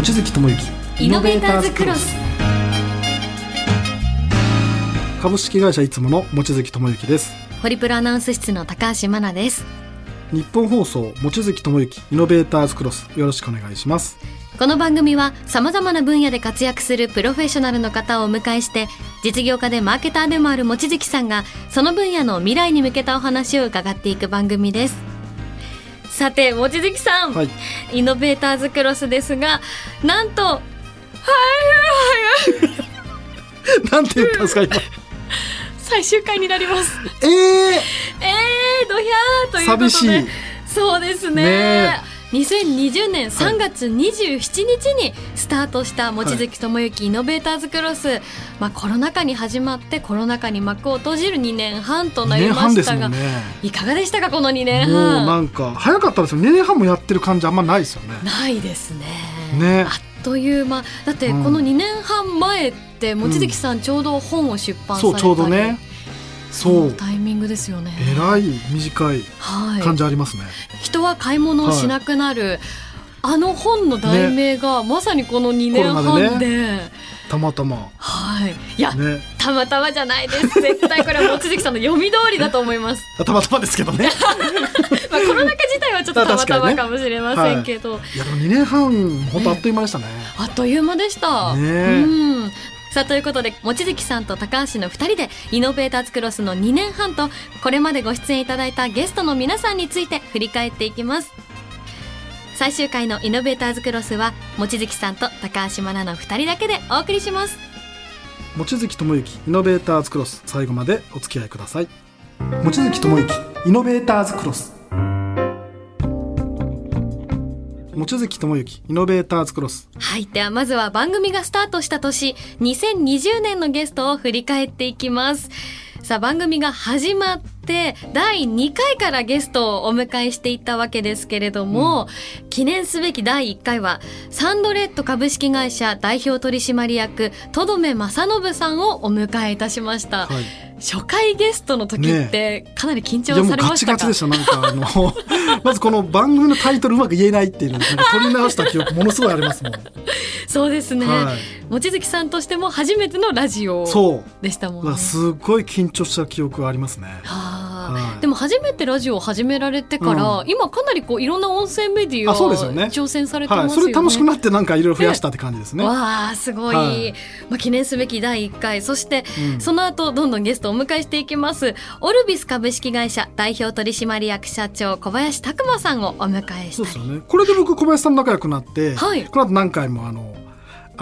望月智之。イノベーターズクロス株式会社いつもの望月智之です。ホリプロアナウンス室の高橋真奈です。日本放送望月智之イノベーターズクロスよろしくお願いします。この番組は様々な分野で活躍するプロフェッショナルの方をお迎えして実業家でマーケターでもある望月さんがその分野の未来に向けたお話を伺っていく番組ですさて望月さん、はい。イノベーターズクロスですがなんとはい なんて言ったんですか今。最終回になります。えええー、ドヒャーということで。寂しい。そうですね。ね2020年3月27日にスタートした望月智之イノベーターズクロス、まあ、コロナ禍に始まってコロナ禍に幕を閉じる2年半とー、なり2年ましたが、ね。いかがでしたかこの2年もうな半んか早かったですよ。2年半もやってる感じあんまないですよね。ないですね。ね。あっという間。だってうん。この2年半前って望月さんちょうど本を出版されたり、そうちょうどねそう。タイミングですよね。えらい短い。はい。感じありますね、人は買い物をしなくなる、あの本の題名がまさにこの2年半で、たまたま。はい。いや、ね。たまたまじゃないです。絶対これは望月さんの読み通りだと思います、たまたまですけどね。まあ、コロナ禍自体はちょっと たまたまかもしれませんけど、い。やでも2年半本当あっという間でしたね。あっという間でした、ね。えうんさあということで望月さんと高橋の2人でイノベーターズクロスの2年半とこれまでご出演いただいたゲストの皆さんについて振り返っていきます。最終回のイノベーターズクロスは望月さんと高橋真奈の2人だけでお送りします。望月智之イノベーターズクロス最後までお付き合いください。望月智之イノベーターズクロス。望月智之イノベーターズクロスはい。ではまずは番組がスタートした年、2020年のゲストを振り返っていきます。さあ番組が始まって第2回からゲストをお迎えしていったわけですけれども、記念すべき第1回はサンドレッド株式会社代表取締役とどめ正信さんをお迎えいたしました。はい。初回ゲストの時ってかなり緊張いやもうされましたか、ガチガチでしたなんかあの。まずこの番組のタイトルうまく言えないっていうのを取り直した記憶ものすごいありますもん、そうですね、はい。望月さんとしても初めてのラジオでしたもんね。すごい緊張した記憶がありますね。はあはい。でも初めてラジオを始められてから、う今かなりこういろんな音声メディアあそうですよね。挑戦されてはいますよね。それ楽しくなってなんかいろいろ増やしたって感じですね、わあすごい、はい。まあ、記念すべき第1回。そして、うん。その後どんどんゲストをお迎えしていきます。オルビス株式会社代表取締役社長小林拓馬さんをお迎えしたりそうですよね。これで僕小林さんと仲良くなって、はい。この後何回もあの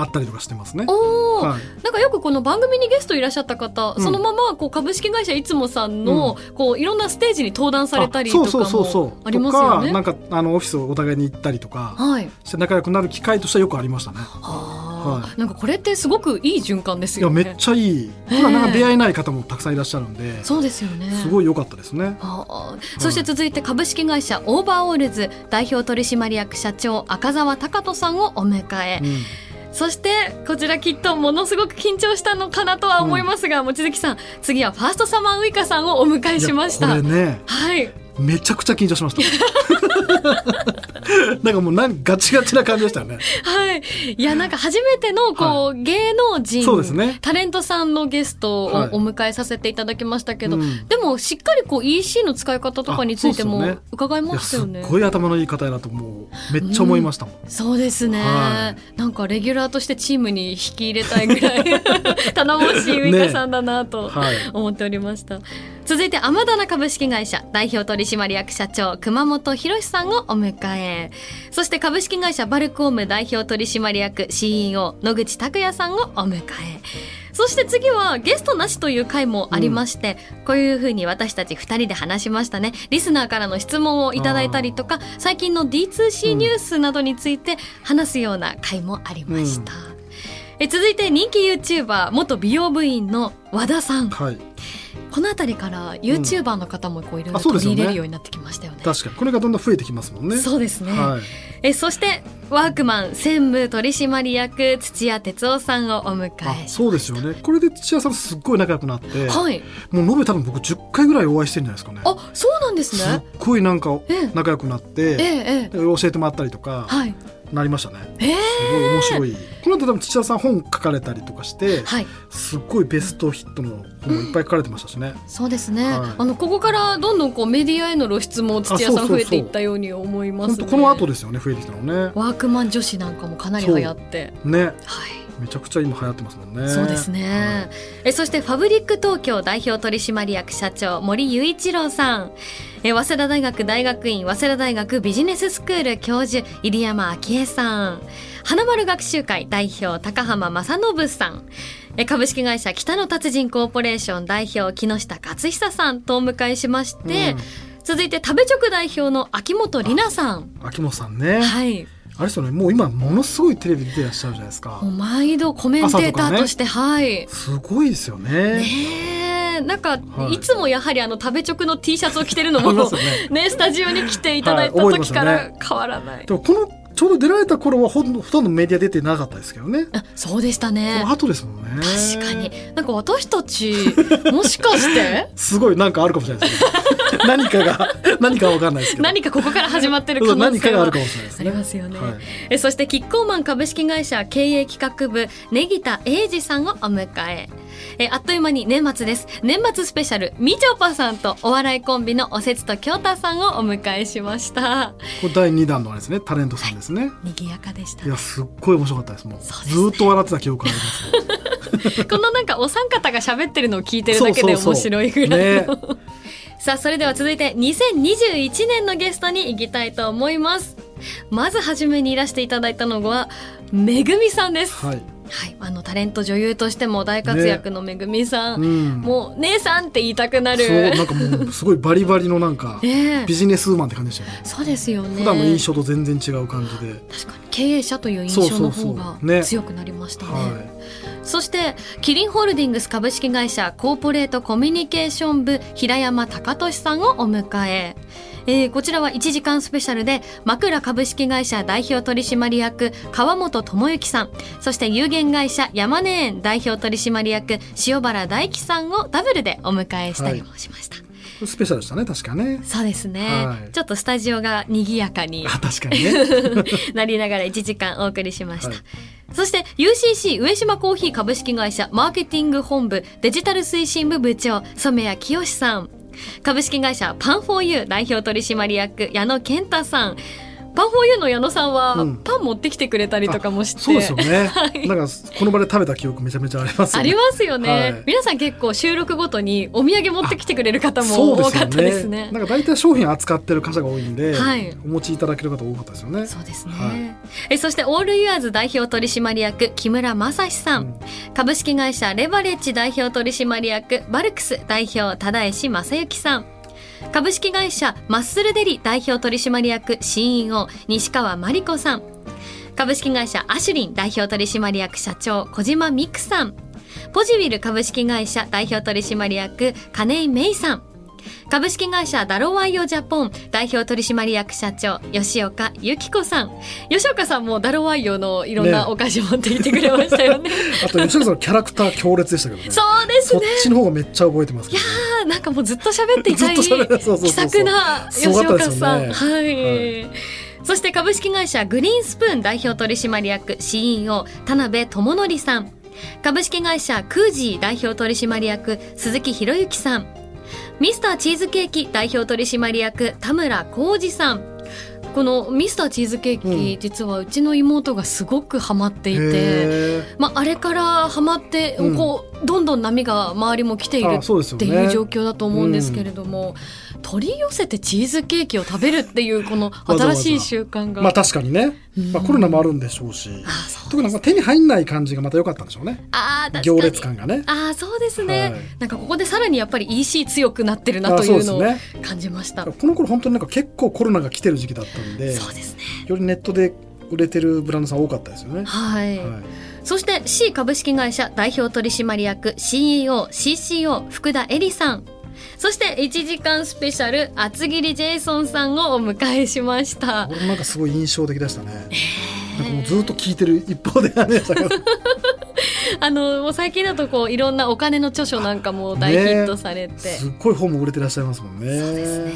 会ったりとかしてますね。おー。はい。なんかよくこの番組にゲストいらっしゃった方、うん。そのままこう株式会社いつもさんの、こういろんなステージに登壇されたりとかあそうそうそうそもう。ありますよね。なんかあのオフィスをお互いに行ったりとかはい、して仲良くなる機会としてはよくありましたね。はい。なんかこれってすごくいい循環ですよね。いやめっちゃいい。普段なんか出会えない方もたくさんいらっしゃるんで、そうですよね。すごい良かったですね。あ。ーそして続いて株式会社オーバーオールズ代表取締役社長赤澤隆人さんをお迎え、うんそしてこちらきっとものすごく緊張したのかなとは思いますが、望月さん次はファーストサマーウイカさんをお迎えしました。ね。はいめちゃくちゃ緊張しました。なんかもう何ガチガチな感じでしたよね。はい。いや、なんか初めての、こう、芸能人、そうですね。タレントさんのゲストをはい。お迎えさせていただきましたけど、うん。でも、しっかりこう、EC の使い方とかについてもあそうですよね。すよね。ごい頭のいい方やなともうめっちゃ思いましたもん、そうですね、はなんかレギュラーとしてチームに引き入れたいぐらい 頼もしいウイカさんだなとはい。思っておりました、続いて天棚株式会社代表取締役社長熊本博さんをお迎え。そして株式会社バルコーム代表取締役 CEO 野口拓也さんをお迎え。そして次はゲストなしという回もありまして、こういうふうに私たち2人で話しましたね。リスナーからの質問をいただいたりとか最近の D2C ニュースなどについて話すような回もありました、え続いて人気 YouTuber 元美容部員の和田さん。はい。この辺りから YouTuber の方もこういろいろ取り入れるようになってきましたよね。確かに。これがどんどん増えてきますもんね。そうですね、はい。えそしてワークマン専務取締役土屋哲夫さんをお迎あえそうですよね。これで土屋さんとすっごい仲良くなって、はい。もう延べ多分僕10回ぐらいお会いしてるんじゃないですかね。あそうなんですすっねごいなんかええ。仲良くなって、ええええ。教えてもらったりとか、はいなりましたね。えー。すごい面白い。この後多分土田さん本書かれたりとかしてはい。すっごいベストヒットの本もいっぱい書かれてましたしね、そうですね、はい。あのここからどんどんこうメディアへの露出も土屋さん増えていったように思いますね。この後ですよね増えてきたのね。ワークマン女子なんかもかなり流行って。ね。はいめちゃくちゃ今流行ってますもんね。そうですね、えそしてファブリック東京代表取締役社長森雄一郎さん。え早稲田大学大学院早稲田大学ビジネススクール教授入山昭恵さん。花丸学習会代表高浜正信さん。え株式会社北野達人コーポレーション代表木下勝久さんとお迎えしまして、続いて食べ直代表の秋元里奈さん。うん秋元さんね、はいあれですよね。もう今ものすごいテレビ出てらっしゃるじゃないですか。もう毎度コメンテーターとして、はい。すごいですよね。ねえ。なんか、はい。い、つもやはりあの食べ直の T シャツを着てるのあもね。ねスタジオに来ていただいた時から変わらない、でもこのちょうど出られた頃はほとんどメディア出てなかったですけどね。あそうでしたこねの後ですもんね。確かに。なんか私たちもしかして？すごいなんかあるかもしれないですね 何かが何かは分かんないですけど。何かここから始まってる可そう能性は何かがあるかもしれないですあねりますよね、はい。えそしてキッコーマン株式会社経営企画部根木田英二さんをお迎え。えあっという間に年末です。年末スペシャルみちょぱさんとお笑いコンビのおせつと京太さんをお迎えしました。これ第2弾のあれですねタレントさんですね。賑やかでした。いやすっごい面白かったです。もうずーっと笑ってた記憶あります このなんかお三方が喋ってるのを聞いてるだけで面白いぐらいの。ねさあそれでは続いて2021年のゲストに行きたいと思います。まず初めにいらしていただいたのはめぐみさんです。はい、はい、あのタレント女優としても大活躍のめぐみさん、うん、もう姉さんって言いたくなる。そうなんかもうすごいバリバリのなんか ねえ。ビジネスウーマンって感じでしたよね。そうですよね。普段の印象と全然違う感じで、確かに経営者という印象の方が強くなりましたね。はそしてキリンホールディングス株式会社コーポレートコミュニケーション部平山隆俊さんをお迎え。えーこちらは1時間スペシャルで枕株式会社代表取締役川本智之さん。そして有限会社山根園代表取締役塩原大樹さんをダブルでお迎えしたりもしました、い、スペシャルでしたね確かねそうですね、はいちょっとスタジオが賑やかにあ確かにね なりながら1時間お送りしました。はいそして UCC 上島コーヒー株式会社マーケティング本部デジタル推進部部長染谷清さん。株式会社パンフォーユー代表取締役矢野健太さん。パンフォーユーの矢野さんは、うん。パン持ってきてくれたりとかもして。そうですよね、はい。なんかこの場で食べた記憶めちゃめちゃありますよね。ありますよね、はい。皆さん結構収録ごとにお土産持ってきてくれる方も多かったですね。なんか大体商品扱ってる会社が多いんで、はい。お持ちいただける方多かったですよね。そうですね、はい。えそしてオールイヤーズ代表取締役木村正史さん、うん。株式会社レバレッジ代表取締役バルクス代表忠石正幸さん株式会社マッスルデリ代表取締役 CEO 西川真理子さん。株式会社アシュリン代表取締役社長小島美久さん。ポジウィル株式会社代表取締役金井芽衣さん。株式会社ダロワイオジャポン代表取締役社長吉岡由紀子さん。吉岡さんもダロワイオのいろんなねお菓子持ってきてくれましたよね。あと吉岡さんのキャラクター強烈でしたけどね。そうですそっねちの方がめっちゃ覚えてますね、あーなんかもうずっと喋っていたい 気さくな吉岡さん、ね。はい、はそして株式会社グリーンスプーン代表取締役 CEO 田辺智則さん。株式会社クージー代表取締役鈴木博之さんミスターチーズケーキ代表取締役田村浩二さん。このミスターチーズケーキ、うん。実はうちの妹がすごくハマっていて、へまあ、あれからハマって、うん。こうどんどん波が周りも来ているっていう状況だと思うんですけれども、取り寄せてチーズケーキを食べるっていうこの新しい習慣が。まあ確かにね、まあ、コロナもあるんでしょうし、う特になんか手に入んない感じがまた良かったんでしょうね。あー確かに。行列感がね。あーそうですね、はい。なんかここでさらにやっぱり EC 強くなってるなあというのを感じました。この頃本当になんか結構コロナが来てる時期だったんでそうですね。よりネットで売れてるブランドさん多かったですよね。はい、はい。そして C 株式会社代表取締役 CEO、CCO 福田恵里さん。そして1時間スペシャル厚切りジェイソンさんをお迎えしましたこ。れもなんかすごい印象的でしたね。なんかもうずっと聞いてる一方で あのもう最近だとこういろんなお金の著書なんかも大ヒットされて、すっごい本も売れてらっしゃいますもんね。そうですね。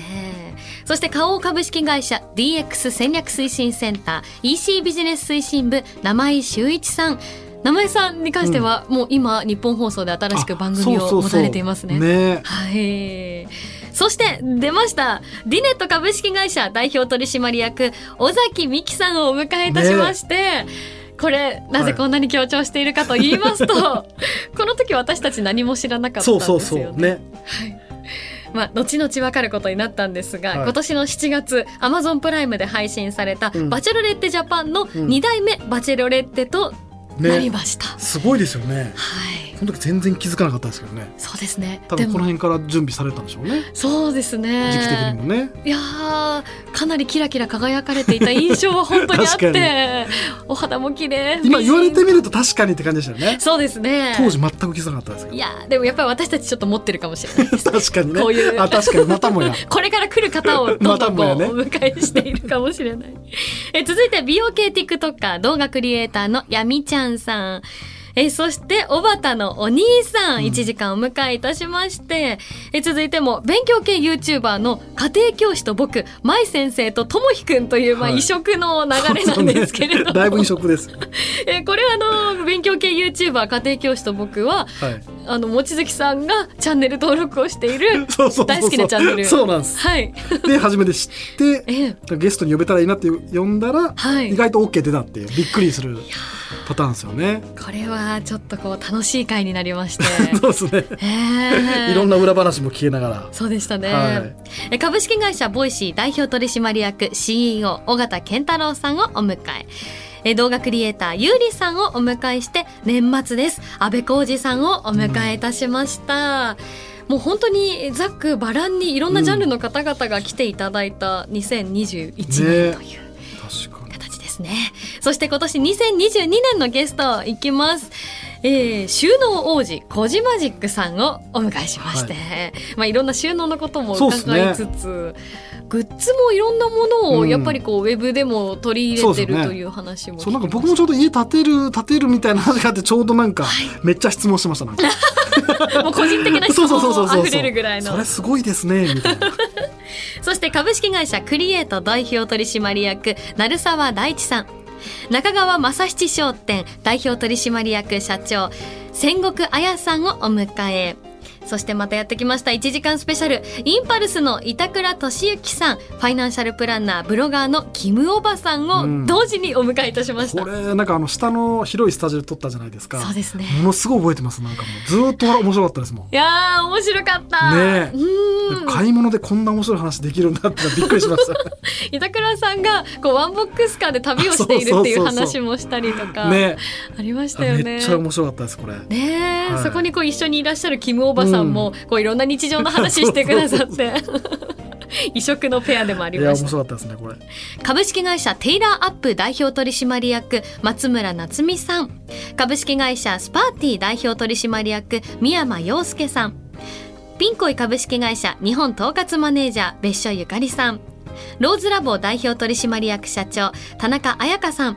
そして花王株式会社 DX 戦略推進センター EC ビジネス推進部名井修一さん名前さんに関しては、もう今日本放送で新しく番組を持たれていますね。そうそうそうね。はい。そして出ましたディネット株式会社代表取締役尾崎美希さんをお迎えいたしまして、これなぜこんなに強調しているかと言いますと、この時私たち何も知らなかったんそうですよね。そうそうね。まあ、後々分かることになったんですが、はい。今年の7月 Amazon プライムで配信された「うん。バチェロレッテジャパン」の2代目バチェロレッテとなりねました。すごいですよね。はいその時全然気づかなかったですけどね。そうですね。多分この辺から準備されたんでしょうね。そうですね。時期的にもね。いやーかなりキラキラ輝かれていた印象は本当にあってお肌も綺麗。今言われてみみると確かにって感じでしたよね。そうですね。当時全く気づかなかったですけいやーでもやっぱり私たちちょっと持ってるかもしれないですど 確かにね。こういう。あ確かにまたもや。これから来る方をどんどんこう、またもやね。お迎えしているかもしれない。え続いて美容系 TikToker 動画クリエイターのやみちゃんさん。えそして、おばたのお兄さん、1時間お迎えいたしまして、え続いても、勉強系 YouTuber の家庭教師と僕、舞先生とともひくんという、まあ、はい。異色の流れなんですけれども。だいぶ異色です。えこれはあの、勉強系 YouTuber 家庭教師と僕は、はいあの、望月さんがチャンネル登録をしている、大好きなチャンネルそうなんですはい。で初めて知って ええゲストに呼べたらいいなって呼んだら、はい意外と OK 出たっていうびっくりするパターンですよね。これはちょっとこう楽しい回になりまして。そうですね。ええいろんな裏話も聞けながら。そうでしたね、はいえ株式会社ボイシー代表取締役 CEO 緒方憲太郎さんをお迎ええ動画クリエイターゆうりさんをお迎えして年末です。安倍浩二さんをお迎えいたしました、もう本当にざっくばらんにいろんなジャンルの方々が来ていただいた2021年という、確かに。形ですね。そして今年2022年のゲストいきます。えー収納王子コジマジックさんをお迎えしまして、まあいろんな収納のことも伺いつつ、グッズもいろんなものをうん。やっぱりこうウェブでも取り入れてるという話もそうなんか僕もちょうど家建てる建てるみたいな話があってちょうどなんかめっちゃ質問してましたなんか。もう個人的な質 そうそうそう問そうそう。も溢れるぐらいの。それすごいですねみたいな。そして株式会社クリエイト代表取締役鳴沢大地さん。中川正七商店代表取締役社長戦国彩さんをお迎えそしてまたやってきました1時間スペシャルインパルスの板倉俊之さんファイナンシャルプランナーブロガーのキムおばさんうん。を同時にお迎えいたしました、これなんかあの下の広いスタジオで撮ったじゃないですか。そうですね。ものすごい覚えてますなんかもう。ずーっと面白かったですもん。いやー面白かった。ねえうーん買い物でこんな面白い話できるんだってびっくりしました。板倉さんがこうワンボックスカーで旅をしているっていう話もしたりとかね。ありましたよね。めっちゃ面白かったですこれ。ねえ、はい。そこにこう一緒にいらっしゃるキムおばさんも、こういろんな日常の話してくださって。異色のペアでもありいや面ました白かったですねこれ。株式会社テイラーアップ代表取締役松村夏美さん。株式会社スパーティー代表取締役宮山陽介さんピンコイ株式会社日本統括マネージャー別所ゆかりさん。ローズラボ代表取締役社長田中彩香さん。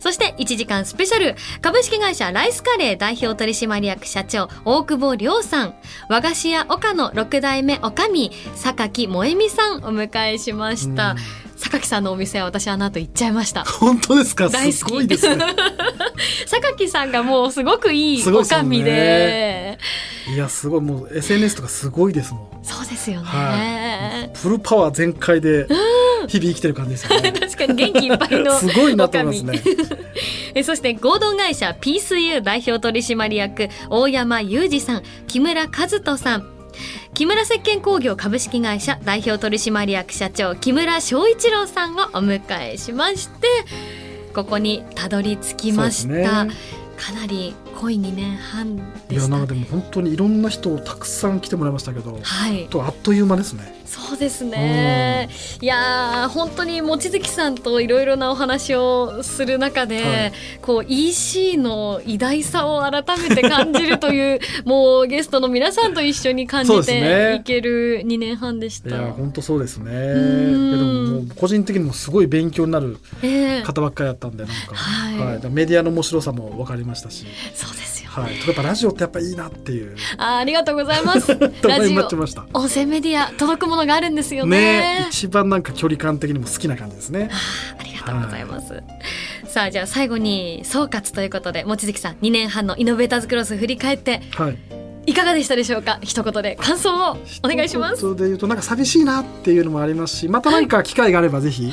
そして1時間スペシャル。株式会社ライスカレー代表取締役社長大久保亮さん。和菓子屋岡の6代目おかみ榊萌美さんお迎えしました、うん。榊さんのお店は私あの後行っちゃいました。本当ですか？大好きす。ごいですね。榊さんがもうすごくいいおかみでいやすごい。もう SNS とかすごいですもん。そうですよね、はフルパワー全開で 日々生きてる感じですよね。確かに元気いっぱいの すごいなと思いますね。えそして合同会社ピースユー代表取締役大山裕二さん木村和人さん木村石鹸工業株式会社代表取締役社長木村翔一郎さんをお迎えしましてここにたどり着きました、ねかなり濃い2年半いでしたやなんかでも本当にいろんな人をたくさん来てもらいましたけど、はい。とあっという間ですね。そうですね。いやー本当に望月さんといろいろなお話をする中で、はい。こう EC の偉大さを改めて感じるという もうゲストの皆さんと一緒に感じていける2年半でした。いや本当そうですね。でももう個人的にもすごい勉強になるええ。方ばっかりだったんでなんか、はい。メディアの面白さも分かりましたし、そうですよ。はい、やっぱラジオってやっぱいいなっていう。あありがとうございます。ラジオ音声メディア届くものがあるんですよね。ね。一番なんか距離感的にも好きな感じですね。ありがとうございます、さあじゃあ最後に総括ということで望月さん2年半のイノベーターズクロス振り返ってはいいかがでしたでしょうか？一言で。感想をお願いします。一言で言うとなんか寂しいなっていうのもありますしまた何か機会があればぜひ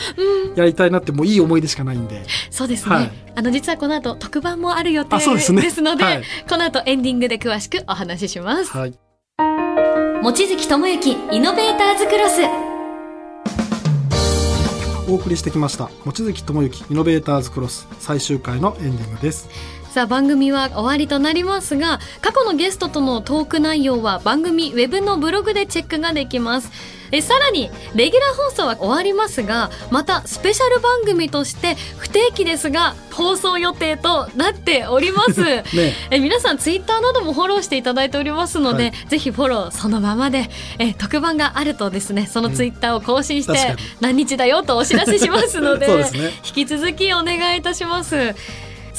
やりたいなってもういい思い出しかないんで。そうですね、はい。あの実はこの後特番もある予定ですね。ので、はい。この後エンディングで詳しくお話しします。はい。望月智之イノベーターズクロス。お送りしてきました。望月智之イノベーターズクロス最終回のエンディングですさあ番組は終わりとなりますが過去のゲストとのトーク内容は番組ウェブのブログでチェックができます。えさらにレギュラー放送は終わりますがまたスペシャル番組として不定期ですが放送予定となっております。ね。え皆さんツイッターなどもフォローしていただいておりますので、はい。ぜひフォローそのままでえ特番があるとですねそのツイッターを更新して何日だよとお知らせしますので ね。引き続きお願いいたします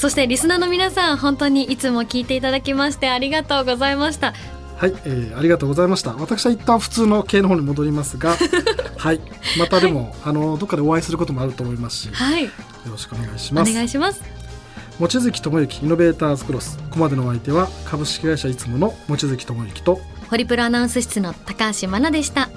そしてリスナーの皆さん本当にいつも聞いていただきましてありがとうございました。はい、えーありがとうございました。私は一旦普通の系の方に戻りますが はい。またでも、あのどっかでお会いすることもあると思いますしよはい。ろしくお願いしおます。願いします。望月智之イノベーターズクロスここまでのお相手は株式会社いつもの望月智之とホリプロアナウンス室の高橋真奈でした